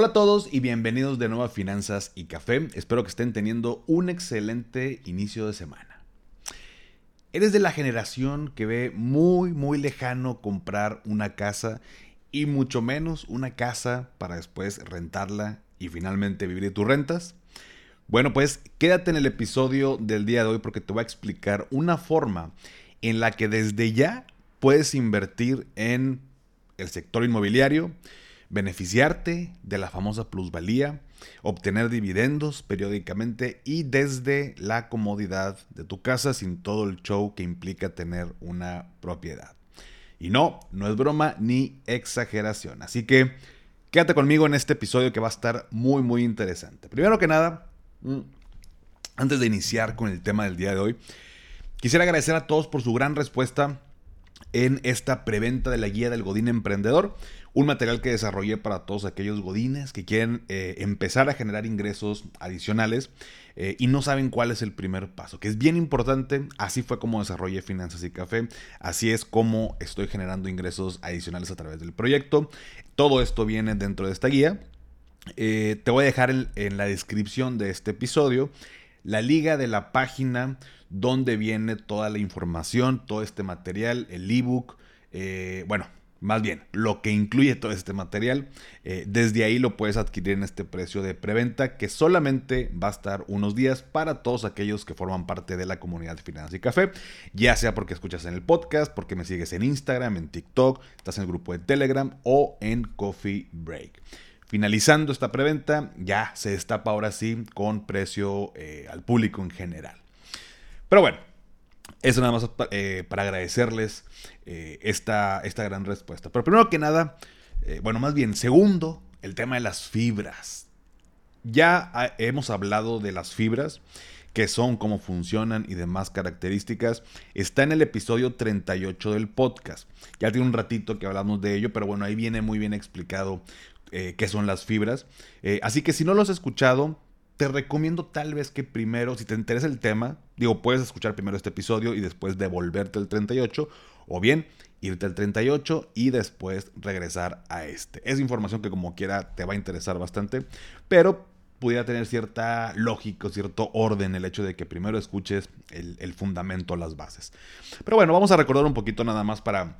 Hola a todos y bienvenidos de nuevo a Finanzas y Café. Espero que estén teniendo un excelente inicio de semana. Eres de la generación que ve muy, muy lejano comprar una casa y mucho menos una casa para después rentarla y finalmente vivir tus rentas. Bueno, pues quédate en el episodio del día de hoy porque te voy a explicar una forma en la que desde ya puedes invertir en el sector inmobiliario, beneficiarte de la famosa plusvalía, obtener dividendos periódicamente y desde la comodidad de tu casa sin todo el show que implica tener una propiedad. Y no, no es broma ni exageración. Así que quédate conmigo en este episodio que va a estar muy, muy interesante. Primero que nada, mm, antes de iniciar con el tema del día de hoy, quisiera agradecer a todos por su gran respuesta en esta preventa de la guía del Godín Emprendedor, un material que desarrollé para todos aquellos Godines que quieren eh, empezar a generar ingresos adicionales eh, y no saben cuál es el primer paso, que es bien importante. Así fue como desarrollé Finanzas y Café, así es como estoy generando ingresos adicionales a través del proyecto. Todo esto viene dentro de esta guía. Eh, te voy a dejar en la descripción de este episodio la liga de la página donde viene toda la información, todo este material, el ebook, bueno, más bien, lo que incluye todo este material, eh, desde ahí lo puedes adquirir en este precio de preventa que solamente va a estar unos días para todos aquellos que forman parte de la comunidad Finanzas y Café, ya sea porque escuchas en el podcast, porque me sigues en Instagram, en TikTok, estás en el grupo de Telegram o en Coffee Break. Finalizando esta preventa, ya se destapa ahora sí con precio eh, al público en general. Pero bueno, eso nada más eh, para agradecerles eh, esta, esta gran respuesta. Pero primero que nada, eh, bueno, más bien, segundo, el tema de las fibras. Ya hemos hablado de las fibras, qué son, cómo funcionan y demás características. Está en el episodio 38 del podcast. Ya tiene un ratito que hablamos de ello, pero bueno, ahí viene muy bien explicado qué son las fibras. así que si no lo has escuchado, te recomiendo tal vez que primero, si te interesa el tema, digo, puedes escuchar primero este episodio y después devolverte el 38, o bien irte al 38 y después regresar a este. Es información que como quiera te va a interesar bastante, pero pudiera tener cierta lógica, cierto orden el hecho de que primero escuches el, fundamento, las bases. Pero bueno, vamos a recordar un poquito nada más para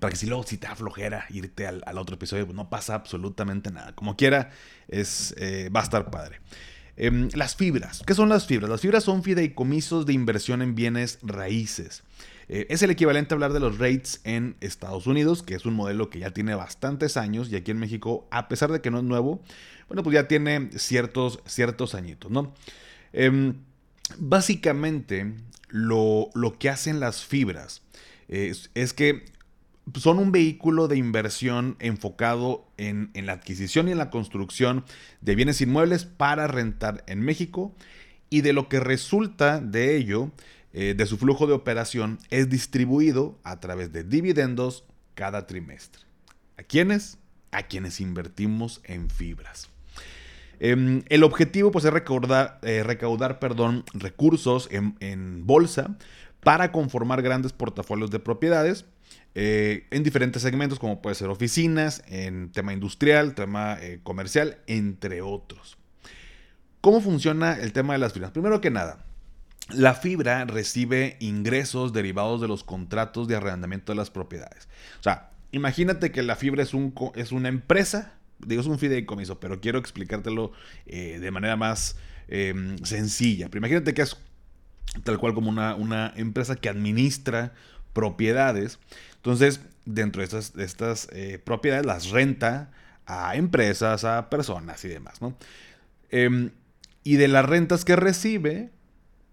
para que si luego si te aflojera irte al, otro episodio, pues no pasa absolutamente nada. Como quiera, es, eh, va a estar padre. Em, las fibras. ¿Qué son las fibras? Las fibras son fideicomisos de inversión en bienes raíces. Eh, es el equivalente a hablar de los rates en Estados Unidos, que es un modelo que ya tiene bastantes años y aquí en México, a pesar de que no es nuevo, bueno, pues ya tiene ciertos, ciertos añitos, ¿no? Em, básicamente, lo, que hacen las fibras es que son un vehículo de inversión enfocado en, la adquisición y en la construcción de bienes inmuebles para rentar en México y de lo que resulta de ello, eh, de su flujo de operación, es distribuido a través de dividendos cada trimestre. ¿A quiénes? A quienes invertimos en fibras. Em, el objetivo pues, es recaudar, eh, recaudar perdón, recursos en, en bolsa para conformar grandes portafolios de propiedades eh, en diferentes segmentos, como puede ser oficinas, en tema industrial, tema eh, comercial, entre otros. ¿Cómo funciona el tema de las fibras? Primero que nada, la fibra recibe ingresos derivados de los contratos de arrendamiento de las propiedades. O sea, imagínate que la fibra es, un, es una empresa, digo, es un fideicomiso, pero quiero explicártelo eh, de manera más em, sencilla. Pero imagínate que es tal cual como una, una empresa que administra propiedades. Entonces, dentro de estas, eh, propiedades las renta a empresas, a personas y demás, ¿no? Em, y de las rentas que recibe,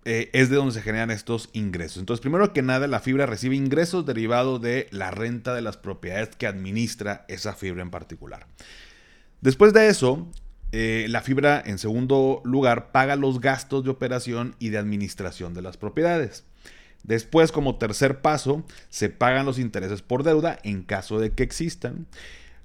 eh, es de donde se generan estos ingresos. Entonces, primero que nada, la fibra recibe ingresos derivados de la renta de las propiedades que administra esa fibra en particular. Después de eso, eh, la fibra, en segundo lugar, paga los gastos de operación y de administración de las propiedades. Después, como tercer paso, se pagan los intereses por deuda en caso de que existan.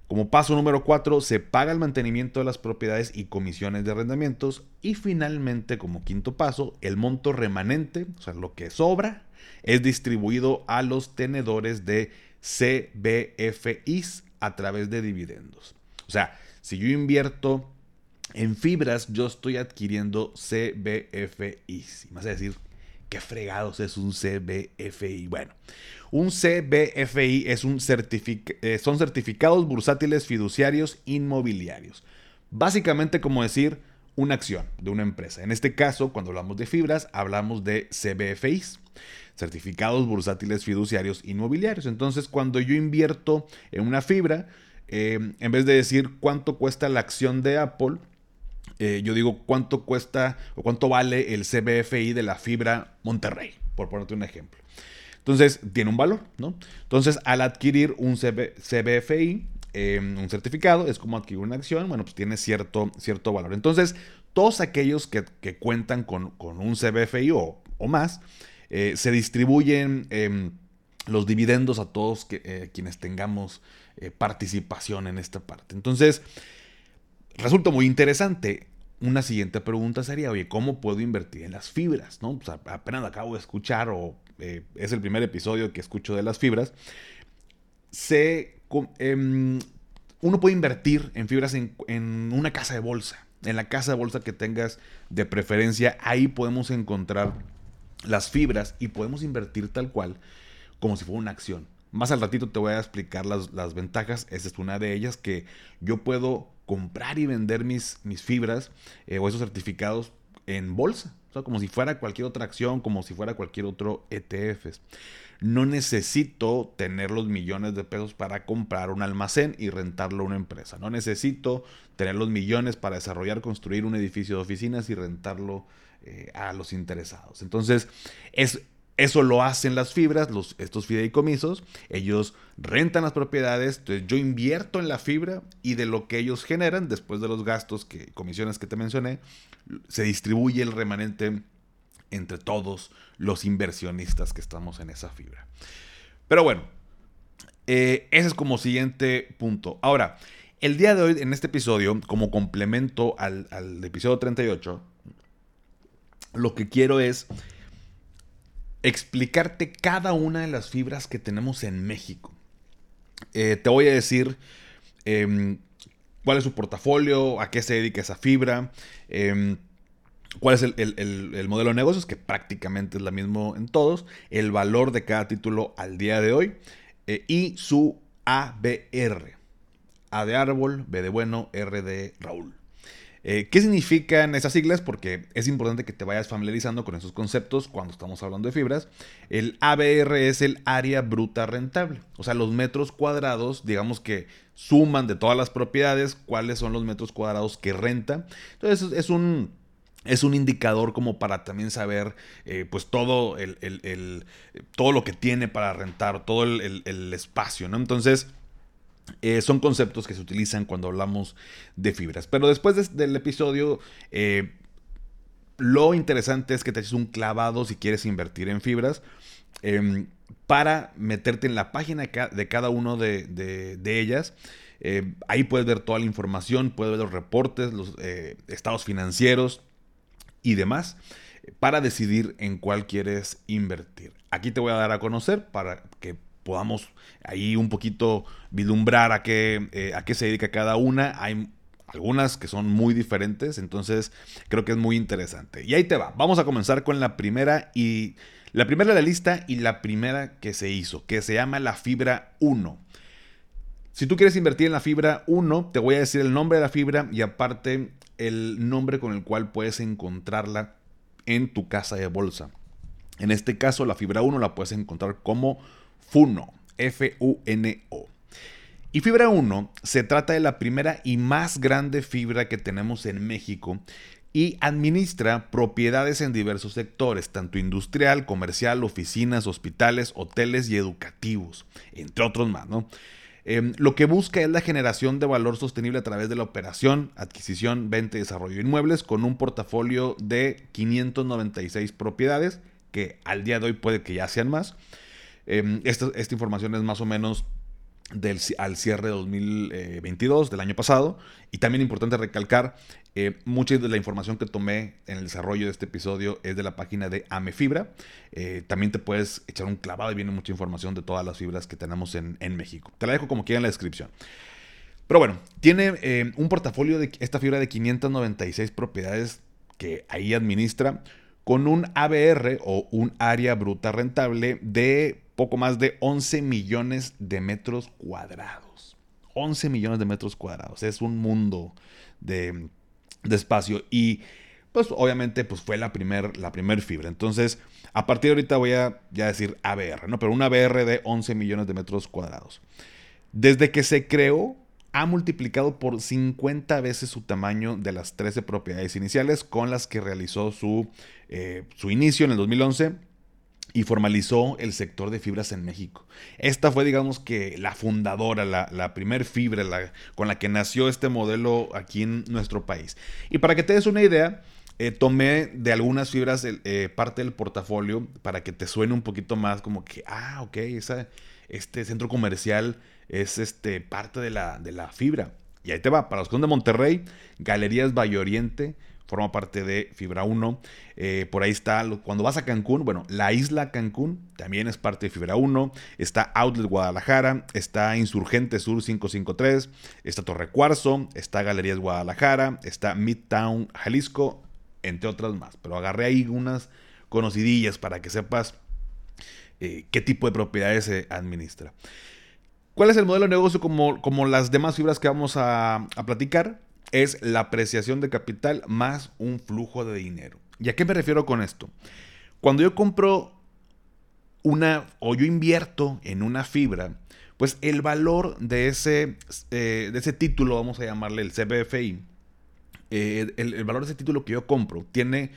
Como paso número 4, se paga el mantenimiento de las propiedades y comisiones de arrendamientos. Y finalmente, como quinto paso, el monto remanente, o sea, lo que sobra, es distribuido a los tenedores de CBFIs a través de dividendos. O sea, si yo invierto en fibras, yo estoy adquiriendo CBFIs. Y a decir, ¿qué fregados es un CBFI? Bueno, un CBFI es un eh, son certificados bursátiles fiduciarios inmobiliarios. Básicamente como decir una acción de una empresa. En este caso, cuando hablamos de fibras, hablamos de CBFIs, certificados bursátiles fiduciarios inmobiliarios. Entonces, cuando yo invierto en una fibra, eh, en vez de decir cuánto cuesta la acción de Apple, eh, yo digo cuánto cuesta o cuánto vale el CBFI de la fibra Monterrey, por ponerte un ejemplo. Entonces, tiene un valor, ¿no? Entonces, al adquirir un CBFI, em, un certificado, es como adquirir una acción, bueno, pues tiene cierto, cierto valor. Entonces, todos aquellos que, cuentan con, un CBFI o, más, eh, se distribuyen em, los dividendos a todos eh, quienes tengamos participación en esta parte. Entonces, resulta muy interesante. Una siguiente pregunta sería, oye, ¿cómo puedo invertir en las fibras? ¿No? Pues apenas acabo de escuchar o eh, es el primer episodio que escucho de las fibras, se, em, uno puede invertir en fibras en, una casa de bolsa. En la casa de bolsa que tengas de preferencia, ahí podemos encontrar las fibras y podemos invertir tal cual como si fuera una acción. Más al ratito te voy a explicar las, ventajas. Esa es una de ellas que yo puedo comprar y vender mis, mis fibras eh, o esos certificados en bolsa. O sea, como si fuera cualquier otra acción, como si fuera cualquier otro ETF. No necesito tener los millones de pesos para comprar un almacén y rentarlo a una empresa. No necesito tener los millones para desarrollar, construir un edificio de oficinas y rentarlo eh, a los interesados. Entonces, es, eso lo hacen las fibras, los, estos fideicomisos. Ellos rentan las propiedades. Entonces yo invierto en la fibra y de lo que ellos generan, después de los gastos, que, comisiones que te mencioné, se distribuye el remanente entre todos los inversionistas que estamos en esa fibra. Pero bueno, eh, ese es como siguiente punto. Ahora, el día de hoy, en este episodio, como complemento al, al episodio 38, lo que quiero es explicarte cada una de las fibras que tenemos en México. Eh, te voy a decir em, cuál es su portafolio, a qué se dedica esa fibra, em, cuál es el, modelo de negocios, que prácticamente es lo mismo en todos, el valor de cada título al día de hoy eh, y su ABR. A de árbol, B de bueno, R de Raúl. Eh, ¿Qué significan esas siglas? Porque es importante que te vayas familiarizando con esos conceptos cuando estamos hablando de fibras. El ABR es el área bruta rentable, o sea, los metros cuadrados, digamos que suman de todas las propiedades cuáles son los metros cuadrados que renta. Entonces es un es un indicador como para también saber eh, pues todo el, todo lo que tiene para rentar, todo el, espacio, ¿no? Entonces, eh, son conceptos que se utilizan cuando hablamos de fibras. Pero después del episodio, eh, lo interesante es que te eches un clavado si quieres invertir en fibras. Em, para meterte en la página de cada uno de, ellas. Eh, ahí puedes ver toda la información, puedes ver los reportes, los estados financieros y demás para decidir en cuál quieres invertir. Aquí te voy a dar a conocer para que podamos ahí un poquito vislumbrar a qué, eh, a qué se dedica cada una. Hay algunas que son muy diferentes, entonces creo que es muy interesante. Y ahí te va, vamos a comenzar con la primera y la primera de la lista y la primera que se hizo, que se llama la fibra 1. Si tú quieres invertir en la fibra 1, te voy a decir el nombre de la fibra y aparte el nombre con el cual puedes encontrarla en tu casa de bolsa. En este caso, la fibra 1 la puedes encontrar como FUNO, F-U-N-O. Y fibra 1 se trata de la primera y más grande fibra que tenemos en México y administra propiedades en diversos sectores, tanto industrial, comercial, oficinas, hospitales, hoteles y educativos, entre otros más. Em, lo que busca es la generación de valor sostenible a través de la operación, adquisición, venta y desarrollo de inmuebles con un portafolio de 596 propiedades, que al día de hoy puede que ya sean más. Em, esta, esta información es más o menos del, al cierre de 2022, del año pasado. Y también importante recalcar, eh, mucha de la información que tomé en el desarrollo de este episodio es de la página de Amefibra. Eh, también te puedes echar un clavado y viene mucha información de todas las fibras que tenemos en, México. Te la dejo como quiera en la descripción. Pero bueno, tiene eh, un portafolio de esta fibra de 596 propiedades que ahí administra con un ABR o un área bruta rentable de poco más de 11 millones de metros cuadrados. 11 millones de metros cuadrados. Es un mundo de, espacio. Y pues obviamente pues fue la primera la primer fibra. Entonces, a partir de ahorita voy a ya decir ABR, ¿no? Pero un ABR de 11 millones de metros cuadrados. Desde que se creó, ha multiplicado por 50 veces su tamaño de las 13 propiedades iniciales con las que realizó su, eh, su inicio en el 2011 y formalizó el sector de fibras en México. Esta fue, digamos que, la fundadora, la, primer fibra con la que nació este modelo aquí en nuestro país. Y para que te des una idea, eh, tomé de algunas fibras eh, parte del portafolio para que te suene un poquito más como que, ah, ok, este centro comercial es este, parte de la, de la fibra. Y ahí te va, para los que son de Monterrey, Galerías Valle Oriente, forma parte de Fibra 1. Eh, por ahí está, cuando vas a Cancún, bueno, la isla Cancún también es parte de Fibra 1. Está Outlet Guadalajara, está Insurgente Sur 553, está Torre Cuarzo, está Galerías Guadalajara, está Midtown Jalisco, entre otras más. Pero agarré ahí unas conocidillas para que sepas eh, qué tipo de propiedades se administra. ¿Cuál es el modelo de negocio como, como las demás fibras que vamos a, a platicar? Es la apreciación de capital más un flujo de dinero. ¿Y a qué me refiero con esto? Cuando yo compro una o yo invierto en una fibra, pues el valor de ese, eh, de ese título, vamos a llamarle el CBFI, eh, el, valor de ese título que yo compro tiene,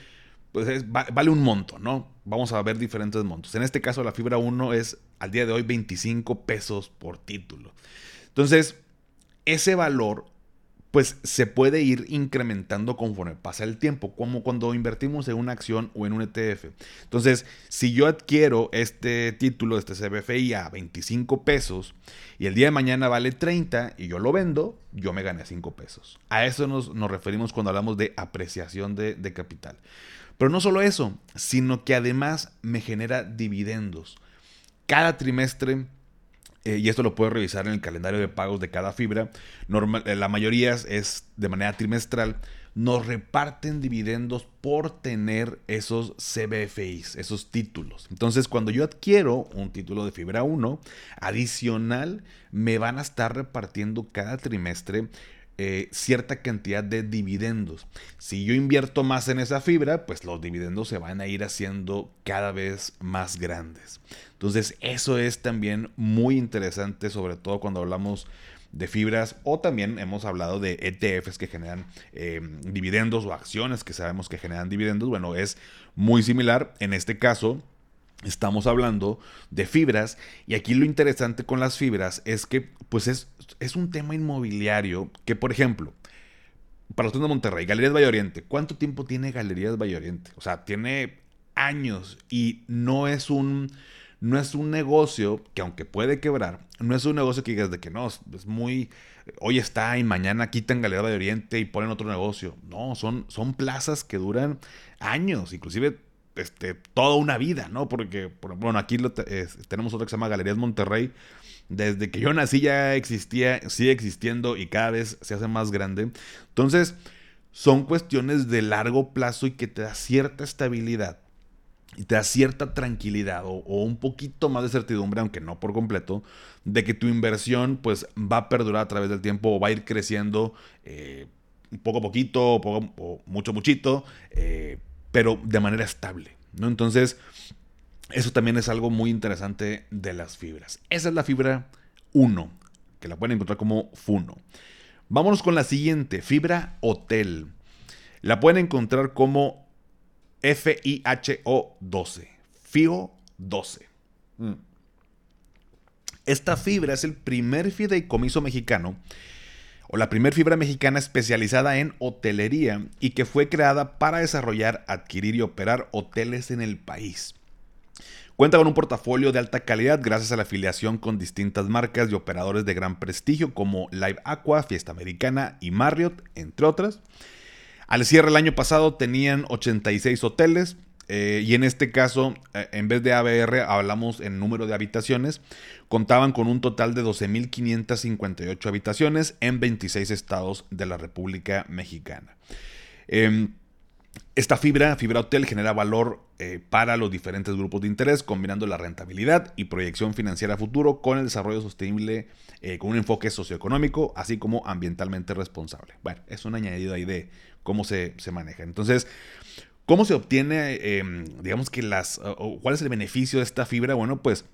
pues vale un monto, ¿no? Vamos a ver diferentes montos. En este caso la fibra 1 es al día de hoy 25 pesos por título. Entonces, ese valor pues se puede ir incrementando conforme pasa el tiempo, como cuando invertimos en una acción o en un ETF. Entonces, si yo adquiero este título, este CBFI a 25 pesos y el día de mañana vale 30 y yo lo vendo, yo me gané 5 pesos. A eso nos, referimos cuando hablamos de apreciación de, de capital. Pero no solo eso, sino que además me genera dividendos. Cada trimestre eh, y esto lo puedes revisar en el calendario de pagos de cada fibra. Normal, eh, la mayoría es de manera trimestral. Nos reparten dividendos por tener esos CBFIs, esos títulos. Entonces, cuando yo adquiero un título de fibra 1, adicional, me van a estar repartiendo cada trimestre eh, cierta cantidad de dividendos. Si yo invierto más en esa fibra, pues los dividendos se van a ir haciendo cada vez más grandes. Entonces eso es también muy interesante, sobre todo cuando hablamos de fibras o también hemos hablado de ETFs que generan eh, dividendos o acciones que sabemos que generan dividendos. Bueno, es muy similar. En este caso, Estamos hablando de fibras y aquí lo interesante con las fibras es que pues es, es un tema inmobiliario que por ejemplo, para los de Monterrey, Galerías Valle Oriente, ¿cuánto tiempo tiene Galerías Valle Oriente? O sea, tiene años y no es un no es un negocio que aunque puede quebrar, no es un negocio que digas de que no, es muy, hoy está y mañana quitan Galerías Valle Oriente y ponen otro negocio. No, son, son plazas que duran años, inclusive este, toda una vida, ¿no? Porque, bueno, aquí tenemos otra que se llama Galerías Monterrey. Desde que yo nací ya existía, sigue existiendo y cada vez se hace más grande. Entonces, son cuestiones de largo plazo y que te da cierta estabilidad y te da cierta tranquilidad o, un poquito más de certidumbre, aunque no por completo, de que tu inversión pues va a perdurar a través del tiempo o va a ir creciendo eh, poco a poquito o, poco, mucho muchito. Eh, pero de manera estable. ¿no? Entonces, eso también es algo muy interesante de las fibras. Esa es la fibra 1, que la pueden encontrar como Funo. Vámonos con la siguiente, fibra hotel. La pueden encontrar como FIHO 12. FIO 12. Mm. Esta fibra es el primer fideicomiso mexicano o la primera fibra mexicana especializada en hotelería y que fue creada para desarrollar, adquirir y operar hoteles en el país. Cuenta con un portafolio de alta calidad gracias a la afiliación con distintas marcas y operadores de gran prestigio como Live Aqua, Fiesta Americana y Marriott, entre otras. Al cierre del año pasado tenían 86 hoteles, eh, y en este caso, eh, en vez de ABR, hablamos en número de habitaciones. Contaban con un total de 12.558 habitaciones en 26 estados de la República Mexicana. Em, esta fibra, fibra hotel, genera valor eh, para los diferentes grupos de interés, combinando la rentabilidad y proyección financiera a futuro con el desarrollo sostenible, con un enfoque socioeconómico, así como ambientalmente responsable. Bueno, es un añadido ahí de cómo se, se maneja. Entonces, ¿Cómo se obtiene, em, digamos que las, cuál es el beneficio de esta fibra? Bueno, pues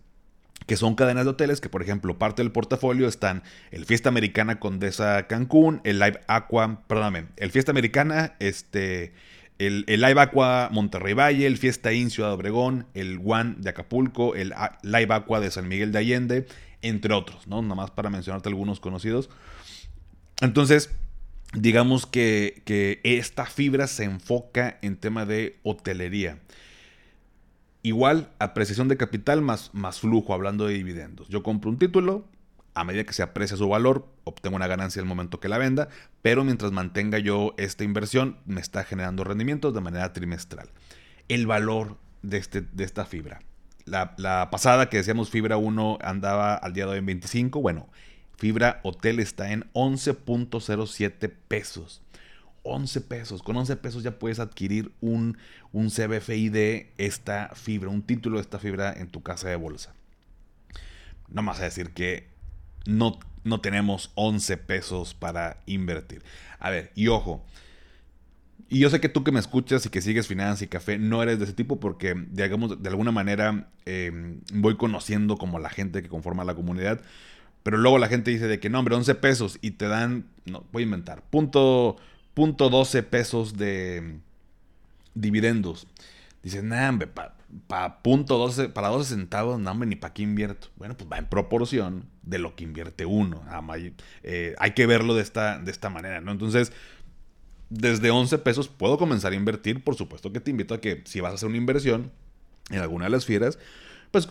que son cadenas de hoteles que, por ejemplo, parte del portafolio están el Fiesta Americana Condesa Cancún, el Live Aqua, perdóname, el Fiesta Americana, este, el, Live Aqua Monterrey Valle, el Fiesta In Ciudad Obregón, el One de Acapulco, el Live Aqua de San Miguel de Allende, entre otros, ¿no? Nada más para mencionarte algunos conocidos. Entonces, digamos que, esta fibra se enfoca en tema de hotelería. Igual, apreciación de capital más, más flujo, hablando de dividendos. Yo compro un título, a medida que se aprecia su valor, obtengo una ganancia el momento que la venda, pero mientras mantenga yo esta inversión, me está generando rendimientos de manera trimestral. El valor de, este, de esta fibra. La, la pasada que decíamos fibra 1 andaba al día de hoy en 25, bueno, Fibra Hotel está en 11.07 pesos. 11 pesos. Con 11 pesos ya puedes adquirir un, un CBFI de esta fibra, un título de esta fibra en tu casa de bolsa. No más a decir que no, no tenemos 11 pesos para invertir. A ver, y ojo. Y yo sé que tú que me escuchas y que sigues Finanzas y Café no eres de ese tipo porque, digamos, de alguna manera eh, voy conociendo como la gente que conforma la comunidad. Pero luego la gente dice de que no, hombre, 11 pesos y te dan, no, voy a inventar, punto, punto 12 pesos de dividendos. Dicen, no, hombre, para punto 12, para 12 centavos, no, hombre, ni para qué invierto. Bueno, pues va en proporción de lo que invierte uno. Eh, hay que verlo de esta, de esta manera, ¿no? Entonces, desde 11 pesos puedo comenzar a invertir. Por supuesto que te invito a que si vas a hacer una inversión en alguna de las fieras, pues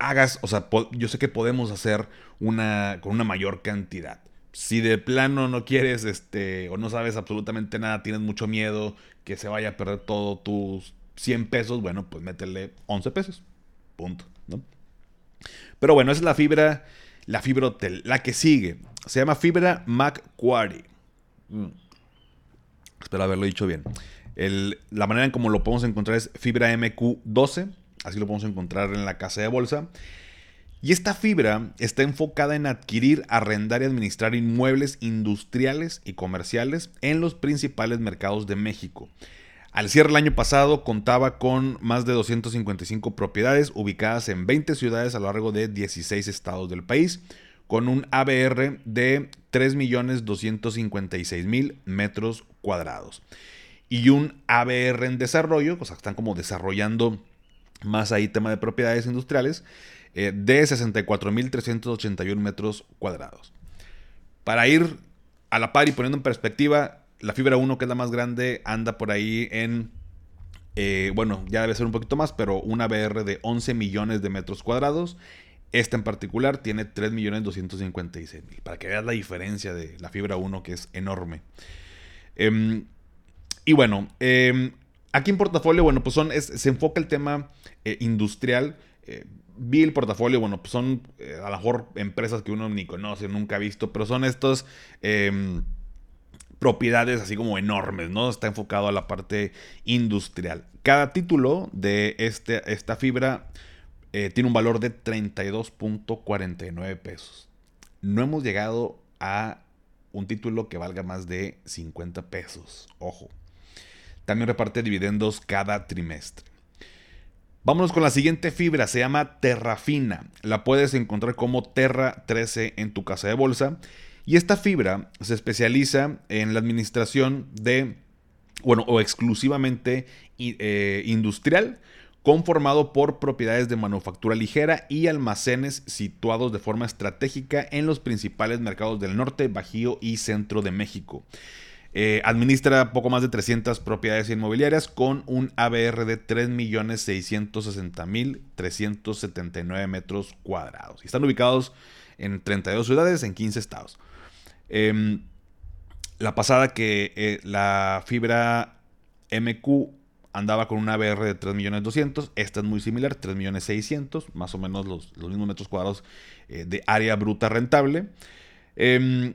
hagas, o sea, yo sé que podemos hacer una con una mayor cantidad. Si de plano no quieres, este, o no sabes absolutamente nada, tienes mucho miedo que se vaya a perder todo tus 100 pesos, bueno, pues métele 11 pesos. Punto, ¿no? Pero bueno, esa es la fibra, la fibra hotel. La que sigue, se llama fibra Macquarie. Mm. Espero haberlo dicho bien. la manera en cómo lo podemos encontrar es fibra MQ12. Así lo podemos encontrar en la casa de bolsa. Y esta fibra está enfocada en adquirir, arrendar y administrar inmuebles industriales y comerciales en los principales mercados de México. Al cierre del año pasado contaba con más de 255 propiedades ubicadas en 20 ciudades a lo largo de 16 estados del país, con un ABR de 3.256.000 metros cuadrados. Y un ABR en desarrollo, o sea, están como desarrollando más ahí tema de propiedades industriales, eh, de 64.381 metros cuadrados. Para ir a la par y poniendo en perspectiva, la fibra 1, que es la más grande, anda por ahí en, eh, bueno, ya debe ser un poquito más, pero una BR de 11 millones de metros cuadrados. Esta en particular tiene 3.256.000. Para que veas la diferencia de la fibra 1, que es enorme. Em, y bueno, em, Aquí en portafolio, bueno, pues son, se enfoca el tema eh, industrial. Eh, vi el portafolio, bueno, pues son eh, a lo mejor empresas que uno ni conoce, nunca ha visto, pero son estos em, propiedades así como enormes, ¿no? Está enfocado a la parte industrial. Cada título de este, esta fibra tiene un valor de 32.49 pesos. No hemos llegado a un título que valga más de 50 pesos. Ojo. También reparte dividendos cada trimestre. Vámonos con la siguiente fibra, se llama Terrafina. La puedes encontrar como Terra 13 en tu casa de bolsa. Y esta fibra se especializa en la administración de, bueno, o exclusivamente eh, industrial, conformado por propiedades de manufactura ligera y almacenes situados de forma estratégica en los principales mercados del norte, Bajío y centro de México. Eh, administra poco más de 300 propiedades inmobiliarias con un ABR de 3.660.379 metros cuadrados. Y están ubicados en 32 ciudades en 15 estados. Em, la pasada que eh, la fibra MQ andaba con un ABR de 3.200.000, esta es muy similar, 3.600.000, más o menos los, mismos metros cuadrados eh, de área bruta rentable. Em,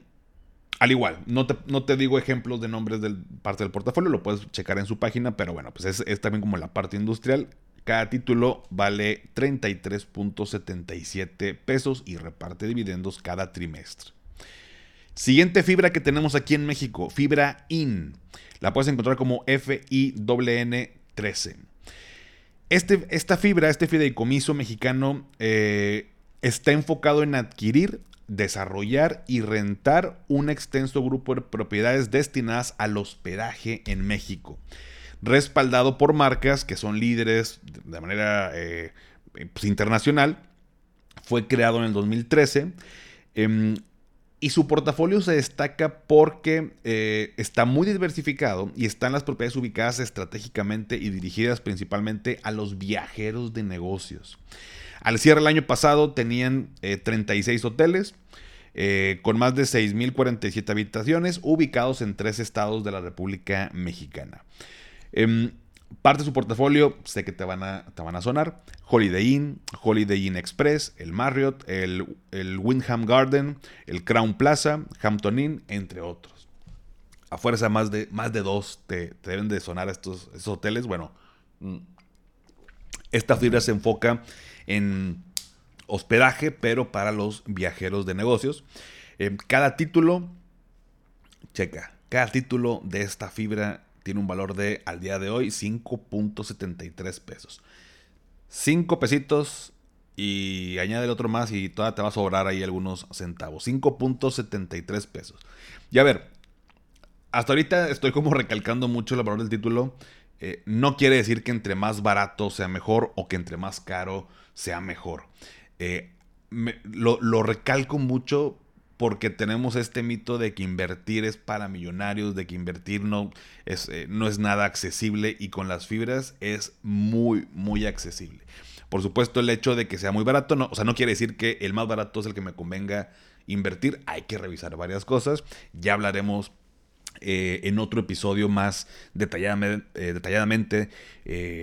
al igual, no te, no te, digo ejemplos de nombres de parte del portafolio, lo puedes checar en su página, pero bueno, pues es, es también como la parte industrial. Cada título vale 33.77 pesos y reparte dividendos cada trimestre. Siguiente fibra que tenemos aquí en México, fibra IN. La puedes encontrar como FIWN13. Este, esta fibra, este fideicomiso mexicano, eh, está enfocado en adquirir, desarrollar y rentar un extenso grupo de propiedades destinadas al hospedaje en México, respaldado por marcas que son líderes de manera eh, pues, internacional. Fue creado en el 2013. Y su portafolio se destaca porque eh, está muy diversificado y están las propiedades ubicadas estratégicamente y dirigidas principalmente a los viajeros de negocios. Al cierre del año pasado tenían 36 eh, hoteles eh, con más de 6.047 habitaciones ubicados en tres estados de la República Mexicana. Em, Parte de su portafolio, sé que te van a, te van a sonar. Holiday Inn, Holiday Inn Express, el Marriott, el, el Windham Garden, el Crown Plaza, Hampton Inn, entre otros. A fuerza más de, más de dos te, deben de sonar estos, estos hoteles. Bueno, mm, esta fibra se enfoca en hospedaje, pero para los viajeros de negocios. Eh, cada título, checa, cada título de esta fibra tiene un valor de, al día de hoy, 5.73 pesos. 5 pesitos y añade el otro más y todavía te va a sobrar ahí algunos centavos. 5.73 pesos. Y a ver, hasta ahorita estoy como recalcando mucho el valor del título. Eh, no quiere decir que entre más barato sea mejor o que entre más caro sea mejor. Eh, lo, recalco mucho porque tenemos este mito de que invertir es para millonarios, de que invertir no es, eh, no es nada accesible y con las fibras es muy, muy accesible. Por supuesto, el hecho de que sea muy barato, no, o sea, no quiere decir que el más barato es el que me convenga invertir. Hay que revisar varias cosas. Ya hablaremos eh, en otro episodio más detalladamente, eh, detalladamente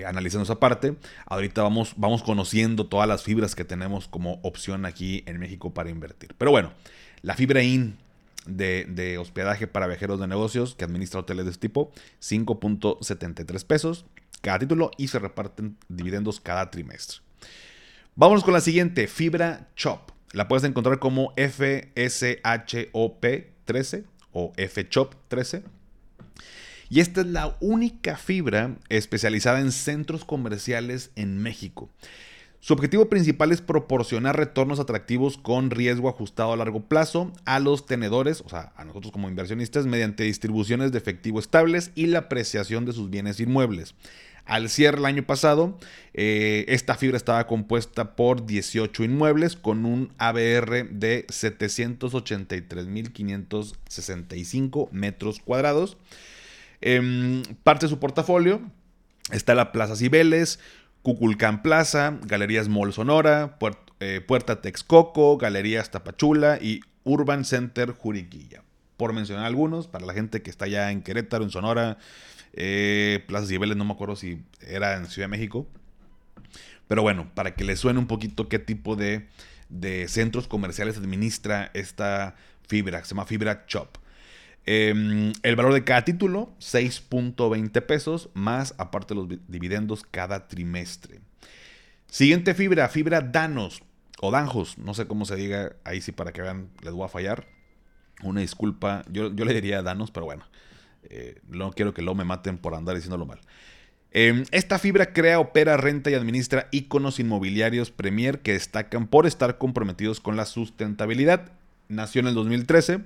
analizando esa parte. Ahorita vamos, vamos conociendo todas las fibras que tenemos como opción aquí en México para invertir. Pero bueno, la fibra IN de, hospedaje para viajeros de negocios que administra hoteles de este tipo, 5.73 pesos cada título y se reparten dividendos cada trimestre. Vámonos con la siguiente, fibra Chop. La puedes encontrar como FSHOP 13 o FCHOP 13. Y esta es la única fibra especializada en centros comerciales en México. Su objetivo principal es proporcionar retornos atractivos con riesgo ajustado a largo plazo a los tenedores, o sea, a nosotros como inversionistas, mediante distribuciones de efectivo estables y la apreciación de sus bienes inmuebles. Al cierre el año pasado, eh, esta fibra estaba compuesta por 18 inmuebles con un ABR de 783.565 metros cuadrados. Em, parte de su portafolio está la Plaza Cibeles, Cuculcán Plaza, Galerías Mall Sonora, eh, Puerta Texcoco, Galerías Tapachula y Urban Center Juriquilla. Por mencionar algunos, para la gente que está ya en Querétaro, en Sonora, eh, Plaza Cibeles, no me acuerdo si era en Ciudad de México. Pero bueno, para que les suene un poquito qué tipo de, de centros comerciales administra esta fibra, se llama Fibra Chop. Em, el valor de cada título, 6.20 pesos, más aparte los dividendos cada trimestre. Siguiente fibra, fibra Danos o Danjos, no sé cómo se diga, ahí sí para que vean, les voy a fallar. Una disculpa, yo, yo le diría Danos, pero bueno, eh, no quiero que lo me maten por andar diciéndolo mal. Em, esta fibra crea, opera, renta y administra iconos inmobiliarios Premier que destacan por estar comprometidos con la sustentabilidad. Nació en el 2013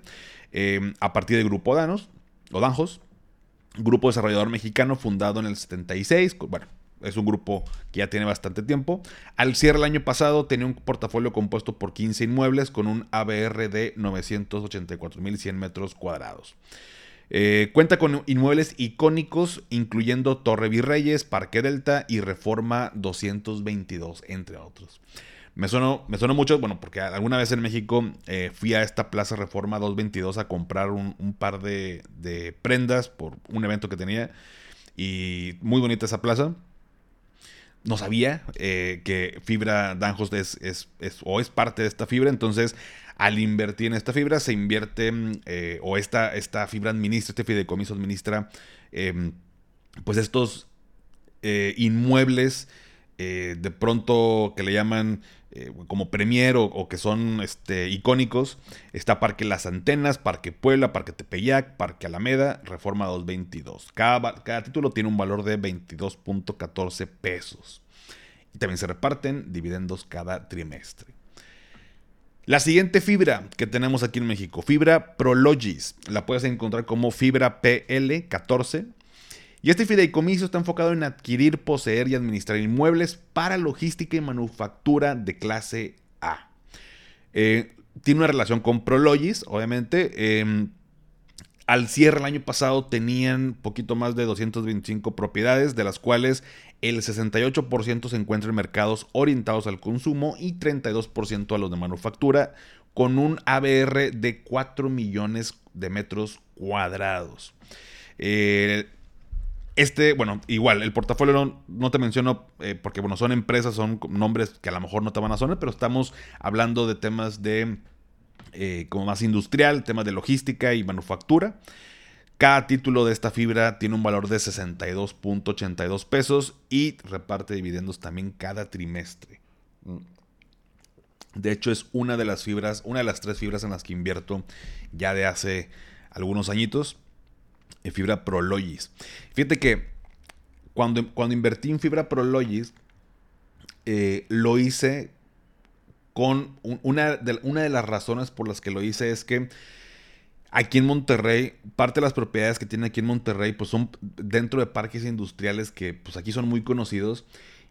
Em, a partir del Grupo Danos, o Danjos, grupo desarrollador mexicano fundado en el 76, bueno, es un grupo que ya tiene bastante tiempo. Al cierre del año pasado tenía un portafolio compuesto por 15 inmuebles con un ABR de 984.100 metros cuadrados. Eh, cuenta con inmuebles icónicos, incluyendo Torre Virreyes, Parque Delta y Reforma 222, entre otros. Me sonó, me mucho, bueno, porque alguna vez en México eh, fui a esta Plaza Reforma 222 a comprar un, par de, prendas por un evento que tenía. Y muy bonita esa plaza. No sabía eh, que Fibra Danjos es, es, o es parte de esta fibra. Entonces, al invertir en esta fibra, se invierte, eh, o esta, esta fibra administra, este fideicomiso administra, em, pues estos inmuebles de pronto que le llaman eh, como premier o, que son este, icónicos. Está Parque Las Antenas, Parque Puebla, Parque Tepeyac, Parque Alameda, Reforma 222. Cada, cada título tiene un valor de 22.14 pesos. Y también se reparten dividendos cada trimestre. La siguiente fibra que tenemos aquí en México, fibra Prologis, la puedes encontrar como fibra PL14 y este fideicomiso está enfocado en adquirir, poseer y administrar inmuebles para logística y manufactura de clase A. Eh, tiene una relación con Prologis, obviamente. Em, al cierre el año pasado tenían poquito más de 225 propiedades, de las cuales el 68% se encuentra en mercados orientados al consumo y 32% a los de manufactura, con un ABR de 4 millones de metros cuadrados. Eh, este, bueno, igual, el portafolio no, te menciono eh, porque, bueno, son empresas, son nombres que a lo mejor no te van a sonar, pero estamos hablando de temas de, eh, como más industrial, temas de logística y manufactura. Cada título de esta fibra tiene un valor de 62.82 pesos y reparte dividendos también cada trimestre. De hecho, es una de las fibras, una de las tres fibras en las que invierto ya de hace algunos añitos en fibra Prologis. Fíjate que cuando, cuando invertí en fibra Prologis, eh, lo hice con una, de, las razones por las que lo hice es que aquí en Monterrey, parte de las propiedades que tiene aquí en Monterrey, pues son dentro de parques industriales que pues aquí son muy conocidos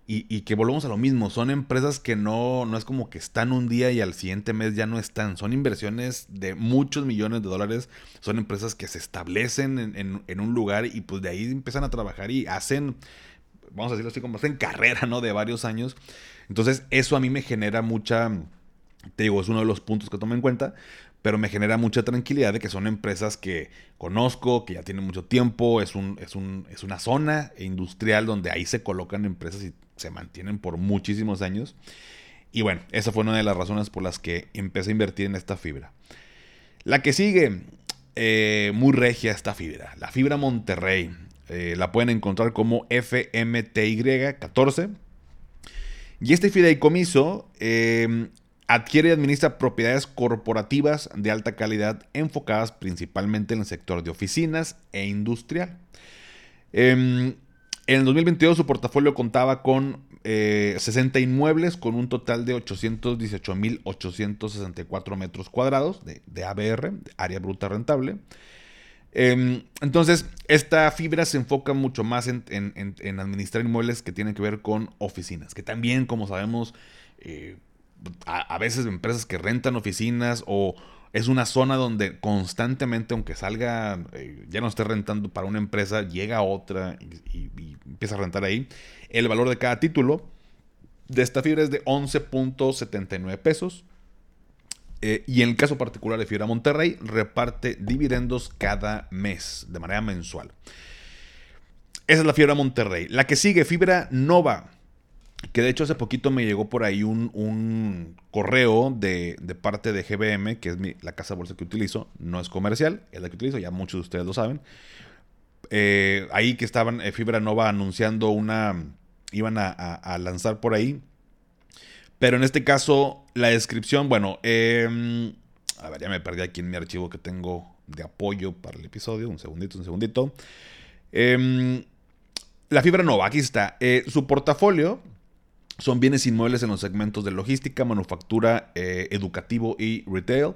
y, que volvemos a lo mismo, son empresas que no, no es como que están un día y al siguiente mes ya no están, son inversiones de muchos millones de dólares, son empresas que se establecen en, un lugar y pues de ahí empiezan a trabajar y hacen, vamos a decirlo así, como hacen carrera, ¿no? De varios años. Entonces eso a mí me genera mucha, te digo, es uno de los puntos que tomo en cuenta, pero me genera mucha tranquilidad de que son empresas que conozco, que ya tienen mucho tiempo, es, un, es, un, es una zona industrial donde ahí se colocan empresas y se mantienen por muchísimos años. Y bueno, esa fue una de las razones por las que empecé a invertir en esta fibra. La que sigue, eh, muy regia esta fibra, la fibra Monterrey. Eh, la pueden encontrar como FMTY14. Y este fideicomiso eh, adquiere y administra propiedades corporativas de alta calidad enfocadas principalmente en el sector de oficinas e industrial. Em, en el 2022 su portafolio contaba con 60 eh, inmuebles con un total de 818.864 metros cuadrados de, ABR, área bruta rentable. Em, entonces, esta fibra se enfoca mucho más en, administrar inmuebles que tienen que ver con oficinas, que también, como sabemos, eh, a, veces empresas que rentan oficinas o es una zona donde constantemente, aunque salga, eh, ya no esté rentando para una empresa, llega otra y, empieza a rentar ahí. El valor de cada título de esta fibra es de 11.79 pesos. Eh, y en el caso particular de Fibra Monterrey, reparte dividendos cada mes, de manera mensual. Esa es la Fibra Monterrey. La que sigue, Fibra Nova. Que de hecho hace poquito me llegó por ahí un, correo de, parte de GBM, que es la casa de bolsa que utilizo. No es comercial, es la que utilizo, ya muchos de ustedes lo saben. Eh, ahí que estaban eh, Fibra Nova anunciando una... Iban a, lanzar por ahí. Pero en este caso, la descripción, bueno, em, a ver, ya me perdí aquí en mi archivo que tengo de apoyo para el episodio. Un segundito, un segundito. Em, la Fibra Nova, aquí está. Eh, su portafolio son bienes inmuebles en los segmentos de logística, manufactura, eh, educativo y retail.